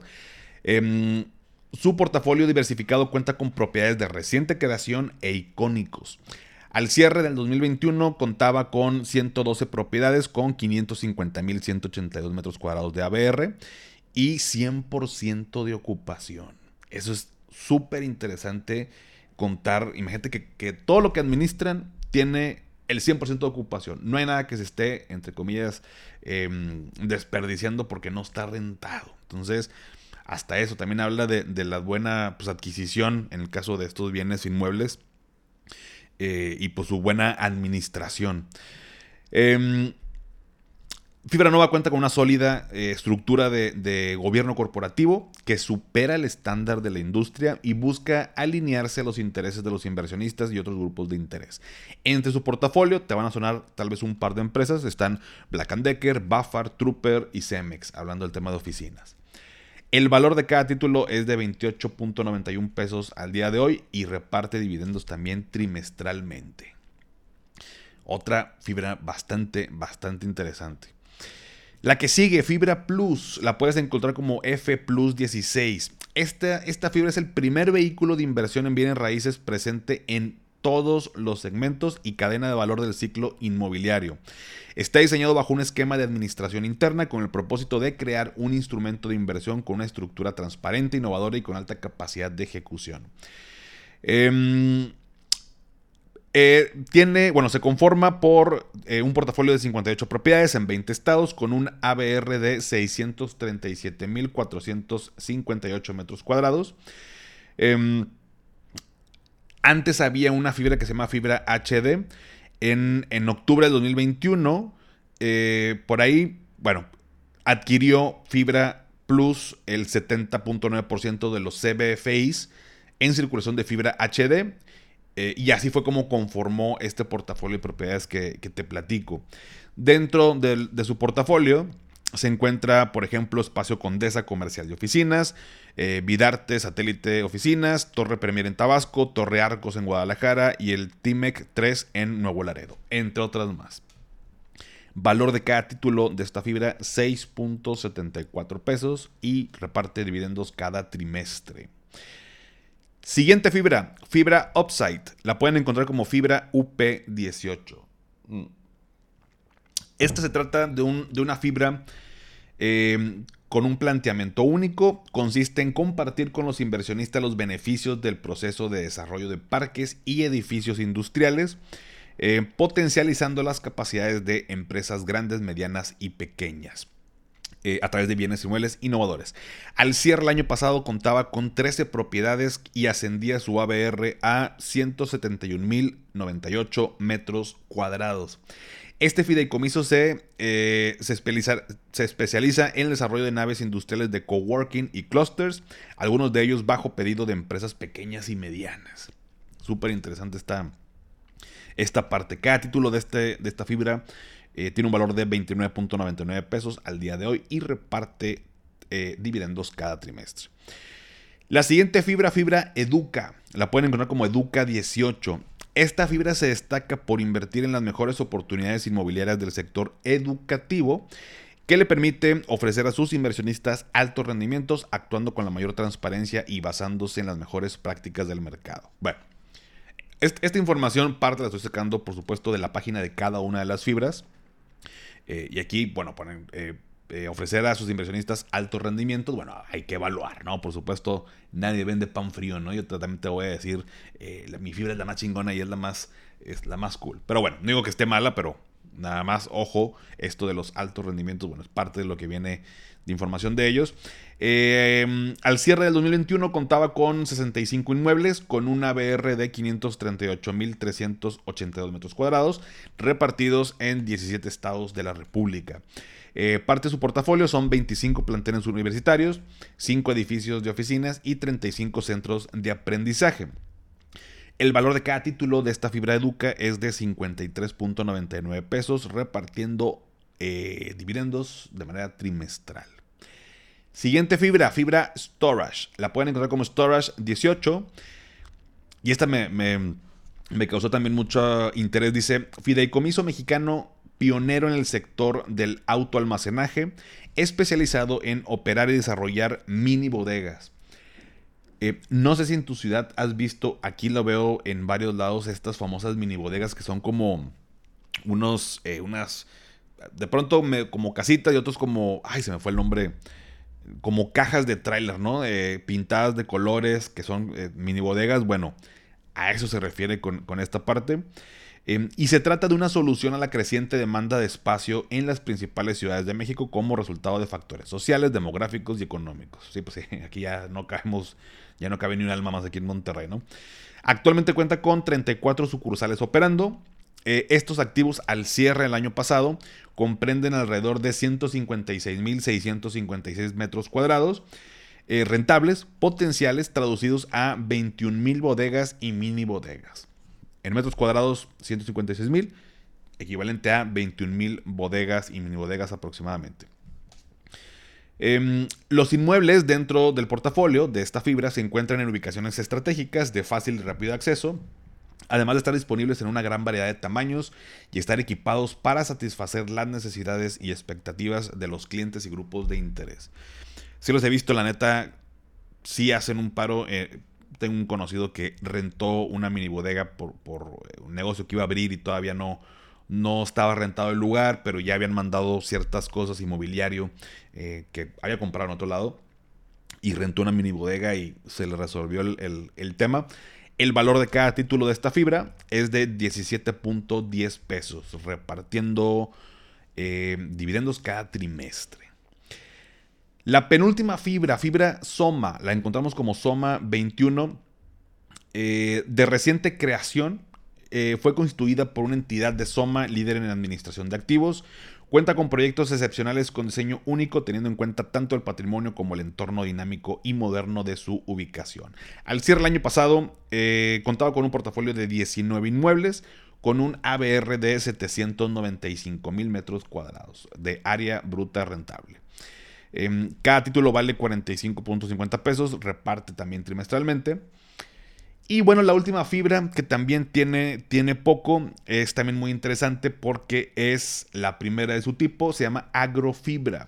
Em, su portafolio diversificado cuenta con propiedades de reciente creación e icónicos. Al cierre del 2021 contaba con 112 propiedades con 550.182 metros cuadrados de ABR y 100% de ocupación. Eso es súper interesante contar. Imagínate que, todo lo que administran tiene el 100% de ocupación. No hay nada que se esté, entre comillas, em, desperdiciando porque no está rentado. Entonces, hasta eso también habla de, la buena pues, adquisición en el caso de estos bienes inmuebles eh, y pues su buena administración. Eh, Fibra Nova cuenta con una sólida eh, estructura de, gobierno corporativo que supera el estándar de la industria y busca alinearse a los intereses de los inversionistas y otros grupos de interés. Entre su portafolio te van a sonar tal vez un par de empresas, están Black Decker, Bafar, Trooper y Cemex, hablando del tema de oficinas. El valor de cada título es de 28.91 pesos al día de hoy y reparte dividendos también trimestralmente. Otra fibra bastante, bastante interesante. La que sigue, Fibra Plus, la puedes encontrar como F Plus 16. Esta, esta fibra es el primer vehículo de inversión en bienes raíces presente en todos los segmentos y cadena de valor del ciclo inmobiliario. Está diseñado bajo un esquema de administración interna con el propósito de crear un instrumento de inversión con una estructura transparente, innovadora y con alta capacidad de ejecución. Em, eh, tiene, bueno, se conforma por eh, un portafolio de 58 propiedades en 20 estados con un ABR de 637.458 metros cuadrados. Antes había una fibra que se llama fibra HD. En, octubre del 2021, eh, por ahí, bueno, adquirió Fibra Plus el 70.9% de los CBFIs en circulación de fibra HD. Eh, y así fue como conformó este portafolio de propiedades que, te platico. Dentro de su portafolio se encuentra, por ejemplo, Espacio Condesa Comercial de Oficinas, eh, Vidarte Satélite Oficinas, Torre Premier en Tabasco, Torre Arcos en Guadalajara y el TIMEC 3 en Nuevo Laredo, entre otras más. Valor de cada título de esta fibra 6.74 pesos y reparte dividendos cada trimestre. Siguiente fibra, fibra Upside. La pueden encontrar como fibra UP18. Esta se trata de, una fibra em, con un planteamiento único. Consiste en compartir con los inversionistas los beneficios del proceso de desarrollo de parques y edificios industriales, eh, potencializando las capacidades de empresas grandes, medianas y pequeñas. Eh, a través de bienes inmuebles innovadores. Al cierre el año pasado contaba con 13 propiedades y ascendía su ABR a 171.098 metros cuadrados. Este fideicomiso se, eh, se, especializa, en el desarrollo de naves industriales de coworking y clusters, algunos de ellos bajo pedido de empresas pequeñas y medianas. Súper interesante esta, esta parte. Cada título de, este, de esta fibra eh, tiene un valor de 29.99 pesos al día de hoy y reparte eh, dividendos cada trimestre. La siguiente fibra, fibra Educa, la pueden encontrar como Educa 18. Esta fibra se destaca por invertir en las mejores oportunidades inmobiliarias del sector educativo que le permite ofrecer a sus inversionistas altos rendimientos actuando con la mayor transparencia y basándose en las mejores prácticas del mercado. Bueno, esta información parte la estoy sacando por supuesto de la página de cada una de las fibras. Eh, y aquí, bueno, ponen, eh, eh, ofrecer a sus inversionistas altos rendimientos, bueno, hay que evaluar, ¿no? Por supuesto, nadie vende pan frío, ¿no? Yo también te voy a decir, mi fibra es la más chingona y es la más, es la más cool. Pero bueno, no digo que esté mala, pero nada más, ojo, esto de los altos rendimientos, bueno, es parte de lo que viene de información de ellos. al cierre del 2021 contaba con 65 inmuebles, con una BR de 538.382 metros cuadrados, repartidos en 17 estados de la República. Eh, parte de su portafolio son 25 planteles universitarios, 5 edificios de oficinas y 35 centros de aprendizaje. El valor de cada título de esta fibra educa es de 53.99 pesos, repartiendo eh, dividendos de manera trimestral. Siguiente fibra, fibra Storage. La pueden encontrar como Storage 18. Y esta me, me causó también mucho interés. Dice, Fideicomiso Mexicano pionero en el sector del autoalmacenaje, especializado en operar y desarrollar mini bodegas. Eh, no sé si en tu ciudad has visto, aquí lo veo en varios lados, estas famosas mini bodegas que son como unos, eh, unas, de pronto como casitas y otros como, ay, se me fue el nombre, como cajas de tráiler, ¿no? pintadas de colores, que son mini bodegas. Bueno, a eso se refiere con esta parte. Em, y se trata de una solución a la creciente demanda de espacio en las principales ciudades de México como resultado de factores sociales, demográficos y económicos. Sí, pues sí, aquí ya no cabemos, ya no cabe ni un alma más aquí en Monterrey, ¿no? Actualmente cuenta con 34 sucursales operando. Eh, estos activos al cierre del año pasado comprenden alrededor de 156.656 metros cuadrados eh, rentables, potenciales, traducidos a 21.000 bodegas y mini bodegas. En metros cuadrados, 156 mil, equivalente a 21 mil bodegas y mini bodegas aproximadamente. Em, los inmuebles dentro del portafolio de esta fibra se encuentran en ubicaciones estratégicas de fácil y rápido acceso, además de estar disponibles en una gran variedad de tamaños y estar equipados para satisfacer las necesidades y expectativas de los clientes y grupos de interés. Si los he visto, la neta, sí hacen un paro. Eh, tengo un conocido que rentó una mini bodega por, eh, un negocio que iba a abrir y todavía no, no estaba rentado el lugar, pero ya habían mandado ciertas cosas, inmobiliario, eh, que había comprado en otro lado. Y rentó una mini bodega y se le resolvió el, tema. El valor de cada título de esta fibra es de 17.10 pesos, repartiendo eh, dividendos cada trimestre. La penúltima fibra, fibra Soma, la encontramos como Soma 21, eh, de reciente creación. Eh, fue constituida por una entidad de Soma líder en administración de activos. Cuenta con proyectos excepcionales con diseño único, teniendo en cuenta tanto el patrimonio como el entorno dinámico y moderno de su ubicación. Al cierre el año pasado, eh, contaba con un portafolio de 19 inmuebles, con un ABR de 795 mil metros cuadrados de área bruta rentable. Em, cada título vale 45.50 pesos, reparte también trimestralmente. Y bueno, la última fibra que también tiene, tiene poco, es también muy interesante porque es la primera de su tipo, se llama Agrofibra.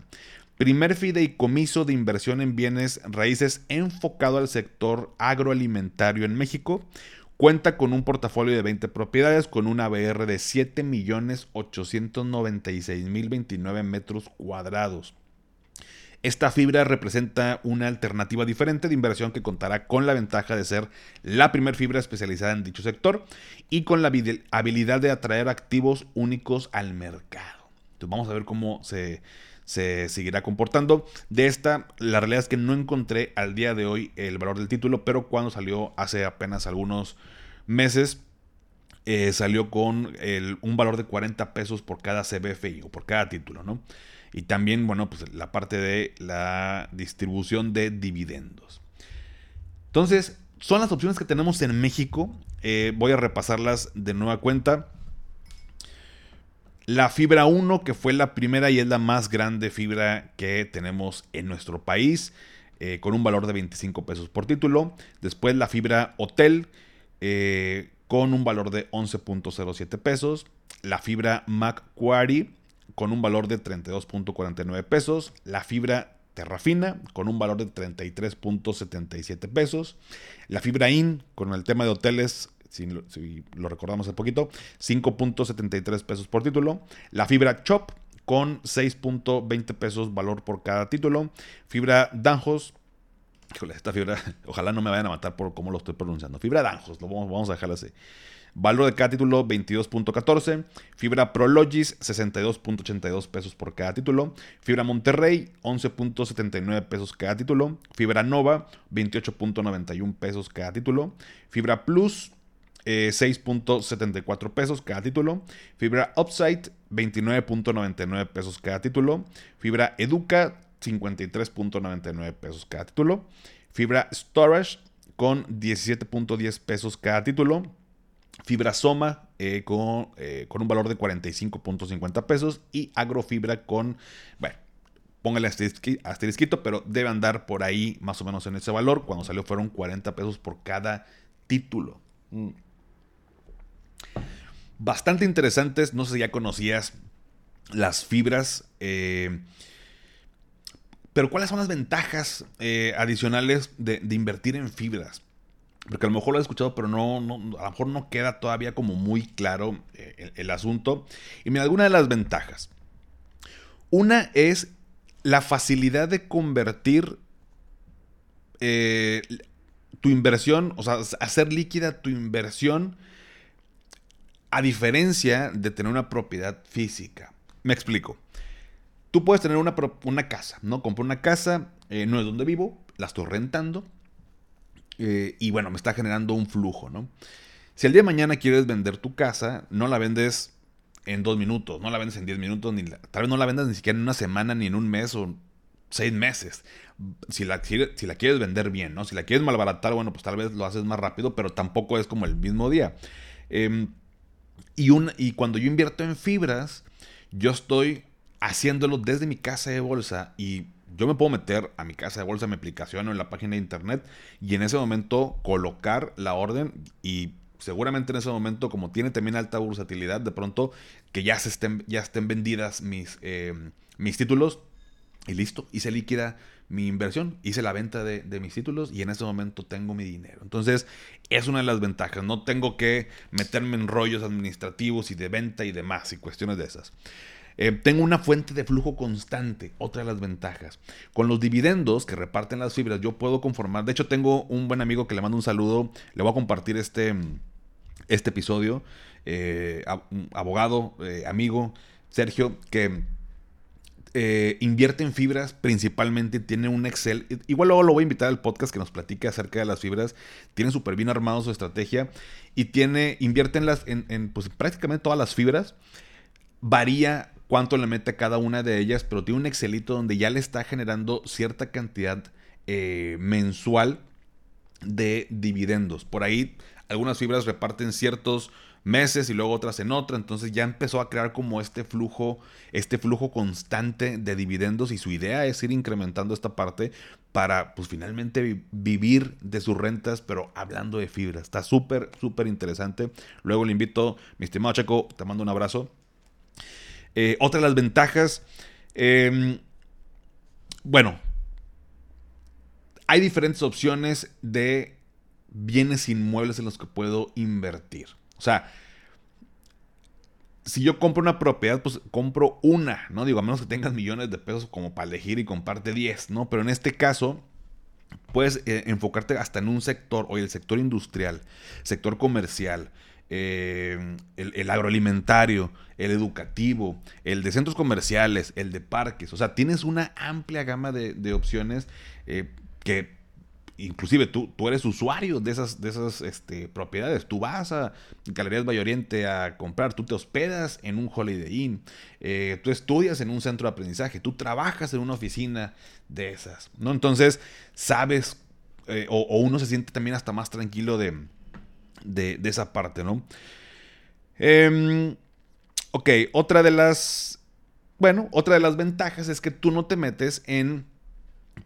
Primer fideicomiso de inversión en bienes raíces enfocado al sector agroalimentario en México. Cuenta con un portafolio de 20 propiedades con una ABR de 7.896.029 metros cuadrados. Esta fibra representa una alternativa diferente de inversión que contará con la ventaja de ser la primera fibra especializada en dicho sector y con la habilidad de atraer activos únicos al mercado. Entonces vamos a ver cómo se, seguirá comportando. De esta, la realidad es que no encontré al día de hoy el valor del título, pero cuando salió hace apenas algunos meses, eh, salió con un valor de 40 pesos por cada CBFI o por cada título, ¿no? Y también, bueno, pues la parte de la distribución de dividendos. Entonces, son las opciones que tenemos en México. Eh, voy a repasarlas de nueva cuenta. La fibra 1, que fue la primera y es la más grande fibra que tenemos en nuestro país, eh, con un valor de 25 pesos por título. Después la fibra Hotel, eh, con un valor de 11.07 pesos. La fibra Macquarie, con un valor de 32.49 pesos. La fibra Terrafina con un valor de 33.77 pesos. La fibra IN con el tema de hoteles, si lo, recordamos hace poquito, 5.73 pesos por título. La fibra Chop con 6.20 pesos valor por cada título. Fibra Danjos. Híjole, esta fibra, ojalá no me vayan a matar por cómo lo estoy pronunciando. Fibra Danjos, lo vamos, vamos a dejarla así. Valor de cada título 22.14. Fibra Prologis 62.82 pesos por cada título. Fibra Monterrey 11.79 pesos cada título. Fibra Nova 28.91 pesos cada título. Fibra Plus 6.74 eh, pesos cada título. Fibra Upside 29.99 pesos cada título. Fibra Educa 53.99 pesos cada título. Fibra Storage con 17.10 pesos cada título. Fibra Soma eh, con, eh, con, un valor de 45.50 pesos y Agrofibra con, bueno, póngale asterisquito, pero debe andar por ahí más o menos en ese valor. Cuando salió fueron 40 pesos por cada título. Mm. Bastante interesantes, no sé si ya conocías las fibras. Eh, pero ¿cuáles son las ventajas eh, adicionales de, invertir en fibras? Porque a lo mejor lo he escuchado, pero no, a lo mejor no queda todavía como muy claro eh, el, asunto. Y mira, alguna de las ventajas. Una es la facilidad de convertir eh, tu inversión, o sea, hacer líquida tu inversión a diferencia de tener una propiedad física. Me explico. Tú puedes tener una, una casa, ¿no? Compro una casa, eh, no es donde vivo, la estoy rentando eh, y bueno, me está generando un flujo, ¿no? Si el día de mañana quieres vender tu casa, no la vendes en dos minutos, no la vendes en diez minutos, ni tal vez no la vendas ni siquiera en una semana, ni en un mes o seis meses. Si la, si la quieres vender bien, ¿no? Si la quieres malbaratar, bueno, pues tal vez lo haces más rápido, pero tampoco es como el mismo día. Em, y, un, y cuando yo invierto en fibras, yo estoy haciéndolo desde mi casa de bolsa y yo me puedo meter a mi casa de bolsa, en mi aplicación o en la página de internet y en ese momento colocar la orden y seguramente en ese momento, como tiene también alta bursatilidad, de pronto que ya, se estén, ya estén vendidas mis, eh, mis títulos y listo, hice líquida mi inversión, hice la venta de, de, mis títulos y en ese momento tengo mi dinero. Entonces, es una de las ventajas. No tengo que meterme en rollos administrativos y de venta y demás y cuestiones de esas. Eh, tengo una fuente de flujo constante, otra de las ventajas. Con los dividendos que reparten las fibras, yo puedo conformar. De hecho, tengo un buen amigo que le mando un saludo. Le voy a compartir este, este episodio. Eh, abogado, eh, amigo, Sergio, que invierte en fibras principalmente, tiene un Excel. Igual luego lo voy a invitar al podcast que nos platique acerca de las fibras. Tiene súper bien armado su estrategia y tiene, invierte en, las, en, pues, prácticamente todas las fibras. Varía cuánto le mete a cada una de ellas, pero tiene un Excelito donde ya le está generando cierta cantidad eh, mensual de dividendos. Por ahí algunas fibras reparten ciertos meses y luego otras en otra, entonces ya empezó a crear como este flujo, este flujo constante de dividendos y su idea es ir incrementando esta parte para pues finalmente vivir de sus rentas, pero hablando de fibras. Está súper, súper interesante. Luego le invito, mi estimado Checo, te mando un abrazo eh, otra de las ventajas, em, bueno, hay diferentes opciones de bienes inmuebles en los que puedo invertir. O sea, si yo compro una propiedad, pues compro una, ¿no? Digo, a menos que tengas millones de pesos como para elegir y comparte 10, ¿no? Pero en este caso, puedes eh, enfocarte hasta en un sector, o el sector industrial, sector comercial, eh, el, agroalimentario, el educativo, el de centros comerciales, el de parques. O sea, tienes una amplia gama de, opciones eh, que inclusive tú, tú eres usuario de esas, de esas este, propiedades. Tú vas a Galerías Valle Oriente a comprar, tú te hospedas en un Holiday Inn, eh, tú estudias en un centro de aprendizaje, tú trabajas en una oficina de esas. ¿no? Entonces, sabes, o uno se siente también hasta más tranquilo de de, esa parte, ¿no? Em, ok, otra de las... Bueno, otra de las ventajas es que tú no te metes en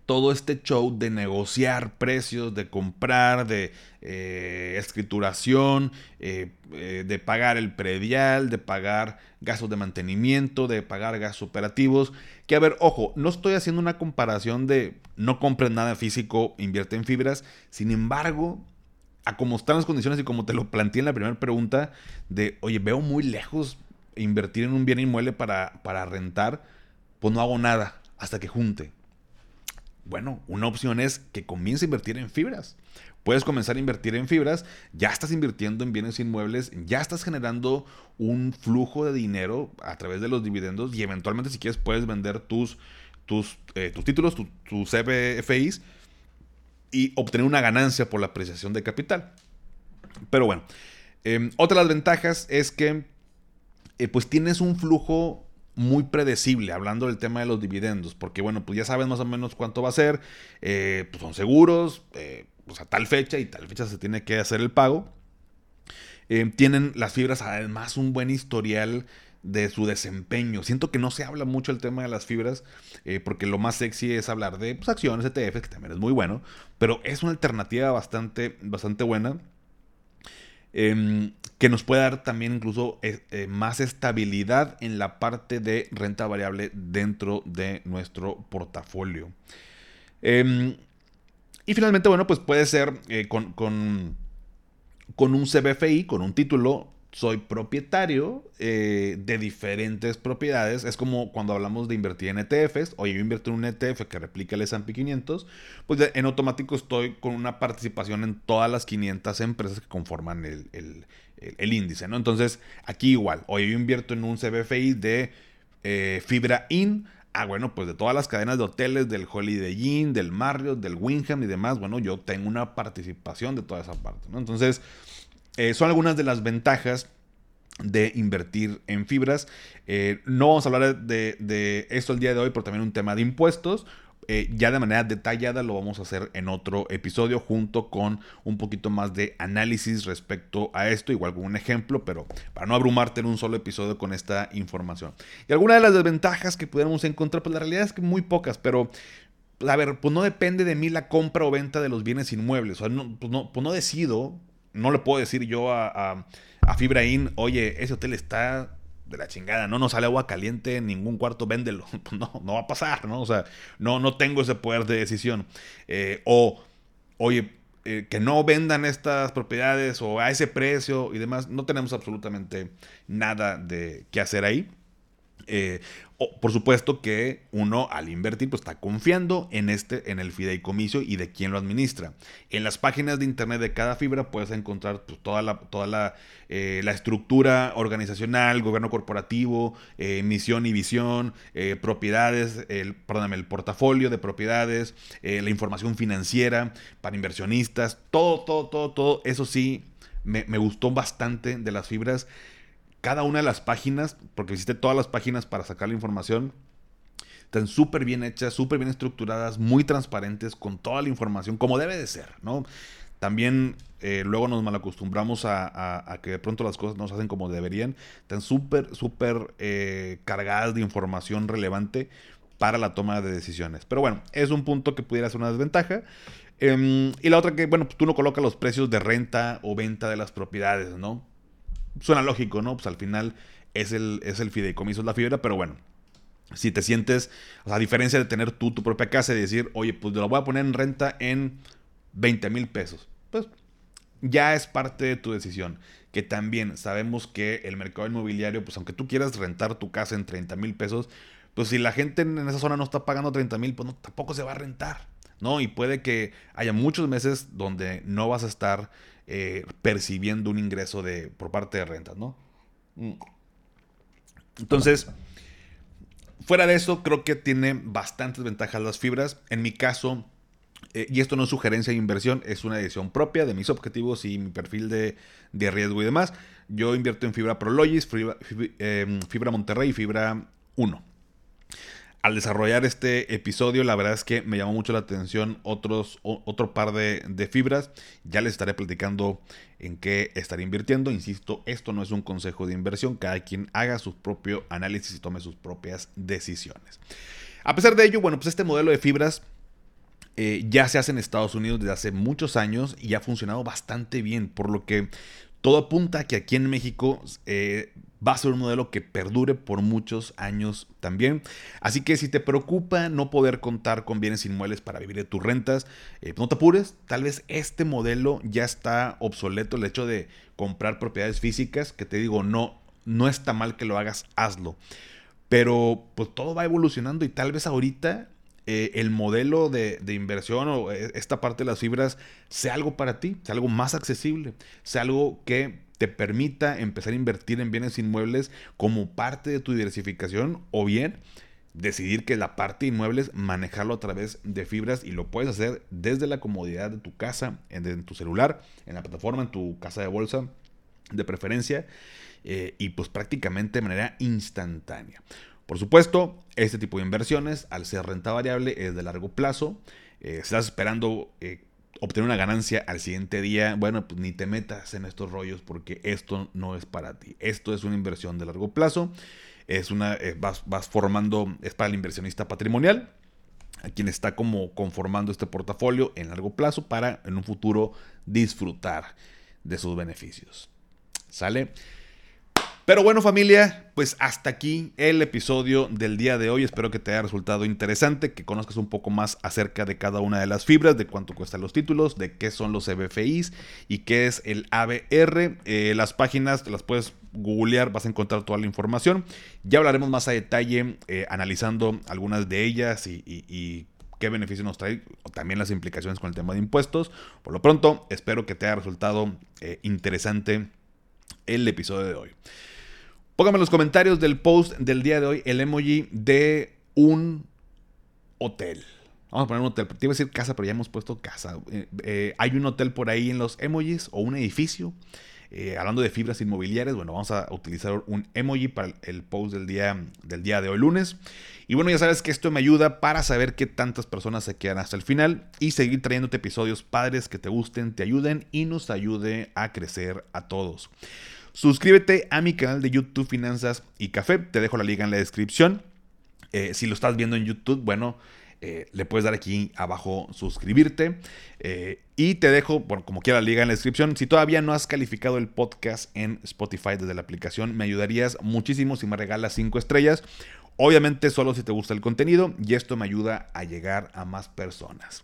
todo este show de negociar precios, de comprar, de eh, escrituración, eh, eh, de pagar el predial, de pagar gastos de mantenimiento, de pagar gastos operativos. Que a ver, ojo, no estoy haciendo una comparación de no compres nada físico, invierte en fibras. Sin embargo, a cómo están las condiciones y como te lo planteé en la primera pregunta, de, oye, veo muy lejos invertir en un bien inmueble para, para rentar, pues no hago nada hasta que junte. Bueno, una opción es que comience a invertir en fibras. Puedes comenzar a invertir en fibras, ya estás invirtiendo en bienes inmuebles, ya estás generando un flujo de dinero a través de los dividendos y eventualmente si quieres puedes vender tus, tus, eh, tus títulos, tus CBFIs y obtener una ganancia por la apreciación de capital. Pero bueno, em, otra de las ventajas es que eh, pues tienes un flujo muy predecible, hablando del tema de los dividendos, porque bueno, pues ya sabes más o menos cuánto va a ser, eh, pues son seguros, eh, pues a tal fecha y tal fecha se tiene que hacer el pago. Em, tienen las fibras además un buen historial de su desempeño. Siento que no se habla mucho el tema de las fibras, eh, porque lo más sexy es hablar de pues, acciones, ETFs, que también es muy bueno, pero es una alternativa bastante, bastante buena. Em, que nos puede dar también incluso eh, eh, más estabilidad en la parte de renta variable dentro de nuestro portafolio. Em, y finalmente, bueno, pues puede ser con, con, con, un CBFI, con un título soy propietario eh, de diferentes propiedades. Es como cuando hablamos de invertir en ETFs. Oye, yo invierto en un ETF que replica el S&P 500. Pues en automático estoy con una participación en todas las 500 empresas que conforman el, índice, ¿no? Entonces, aquí igual. Oye, yo invierto en un CBFI de eh, Fibra In. Ah, bueno, pues de todas las cadenas de hoteles, del Holiday Inn, del Marriott, del Wingham y demás, bueno, yo tengo una participación de toda esa parte, ¿no? Entonces, eh, son algunas de las ventajas de invertir en fibras. Eh, no vamos a hablar de, esto el día de hoy, pero también un tema de impuestos. Eh, ya de manera detallada lo vamos a hacer en otro episodio junto con un poquito más de análisis respecto a esto, igual con un ejemplo, pero para no abrumarte en un solo episodio con esta información. Y algunas de las desventajas que pudiéramos encontrar, pues la realidad es que muy pocas, pero a ver, pues no depende de mí la compra o venta de los bienes inmuebles. O sea, no, pues no, pues no decido no le puedo decir yo a, a, Fibraín, oye, ese hotel está de la chingada, no nos sale agua caliente en ningún cuarto, véndelo. Pues no, no va a pasar, ¿no? O sea, no, no tengo ese poder de decisión. Eh, o, oye, eh, que no vendan estas propiedades o a ese precio y demás, no tenemos absolutamente nada de qué hacer ahí. Eh, por supuesto que uno al invertir pues está confiando en este en el fideicomiso y de quién lo administra. En las páginas de internet de cada fibra puedes encontrar pues, toda la toda la, eh, la, estructura organizacional, gobierno corporativo, eh, misión y visión, propiedades, el perdón, el portafolio de propiedades, la información financiera para inversionistas, todo todo todo todo eso sí me gustó bastante de las fibras cada una de las páginas, porque visité todas las páginas para sacar la información, están súper bien hechas, súper bien estructuradas, muy transparentes, con toda la información, como debe de ser, ¿no? También eh, luego nos malacostumbramos a, a, que de pronto las cosas no se hacen como deberían. Están súper, súper eh, cargadas de información relevante para la toma de decisiones. Pero bueno, es un punto que pudiera ser una desventaja. Em, y la otra que, bueno, pues tú no colocas los precios de renta o venta de las propiedades, ¿no? Suena lógico, ¿no? Pues al final es el, es el fideicomiso, es la fibra, pero bueno. Si te sientes, o sea, a diferencia de tener tú tu propia casa y decir, oye, pues lo voy a poner en renta en 20 mil pesos, pues ya es parte de tu decisión. Que también sabemos que el mercado inmobiliario, pues aunque tú quieras rentar tu casa en 30 mil pesos, pues si la gente en esa zona no está pagando 30 mil, pues tampoco se va a rentar, ¿no? Y puede que haya muchos meses donde no vas a estar eh, percibiendo un ingreso de, por parte de rentas, ¿no? Mm. Entonces, fuera de eso, creo que tiene bastantes ventajas las fibras. En mi caso, eh, y esto no es sugerencia de inversión, es una decisión propia de mis objetivos y mi perfil de, riesgo y demás. Yo invierto en fibra Prologis, fibra, eh, fibra Monterrey y fibra 1 al desarrollar este episodio, la verdad es que me llamó mucho la atención otro par de, fibras. Ya les estaré platicando en qué estaré invirtiendo. Insisto, esto no es un consejo de inversión. Cada quien haga su propio análisis y tome sus propias decisiones. A pesar de ello, bueno, pues este modelo de fibras eh, ya se hace en Estados Unidos desde hace muchos años y ha funcionado bastante bien, por lo que todo apunta a que aquí en México eh, va a ser un modelo que perdure por muchos años también. Así que si te preocupa no poder contar con bienes inmuebles para vivir de tus rentas, eh, no te apures, tal vez este modelo ya está obsoleto, el hecho de comprar propiedades físicas, que te digo, no, no está mal que lo hagas, hazlo. Pero pues todo va evolucionando y tal vez ahorita eh, el modelo de, inversión o eh, esta parte de las fibras sea algo para ti, sea algo más accesible, sea algo que te permita empezar a invertir en bienes inmuebles como parte de tu diversificación o bien decidir que la parte de inmuebles manejarlo a través de fibras y lo puedes hacer desde la comodidad de tu casa, en, tu celular, en la plataforma, en tu casa de bolsa de preferencia eh, y pues prácticamente de manera instantánea. Por supuesto, este tipo de inversiones, al ser renta variable, es de largo plazo. Eh, estás esperando eh, obtener una ganancia al siguiente día, bueno, pues ni te metas en estos rollos porque esto no es para ti. Esto es una inversión de largo plazo. Es una, eh, vas, vas, formando, es para el inversionista patrimonial, a quien está como conformando este portafolio en largo plazo para en un futuro disfrutar de sus beneficios. ¿Sale? Pero bueno familia, pues hasta aquí el episodio del día de hoy. Espero que te haya resultado interesante, que conozcas un poco más acerca de cada una de las fibras, de cuánto cuestan los títulos, de qué son los EBFIs y qué es el ABR. Eh, las páginas las puedes googlear, vas a encontrar toda la información. Ya hablaremos más a detalle eh, analizando algunas de ellas y, qué beneficios nos trae, o también las implicaciones con el tema de impuestos. Por lo pronto, espero que te haya resultado eh, interesante el episodio de hoy. Póngame en los comentarios del post del día de hoy el emoji de un hotel. Vamos a poner un hotel. Te iba a decir casa, pero ya hemos puesto casa. Eh, eh, hay un hotel por ahí en los emojis o un edificio. Eh, hablando de fibras inmobiliarias, bueno, vamos a utilizar un emoji para el post del día, del día de hoy lunes. Y bueno, ya sabes que esto me ayuda para saber qué tantas personas se quedan hasta el final y seguir trayéndote episodios padres que te gusten, te ayuden y nos ayude a crecer a todos. Suscríbete a mi canal de YouTube Finanzas y Café. Te dejo la liga en la descripción. Eh, si lo estás viendo en YouTube, bueno, eh, le puedes dar aquí abajo suscribirte. Eh, y te dejo, bueno, como quiera, la liga en la descripción. Si todavía no has calificado el podcast en Spotify desde la aplicación, me ayudarías muchísimo si me regalas 5 estrellas. Obviamente solo si te gusta el contenido y esto me ayuda a llegar a más personas.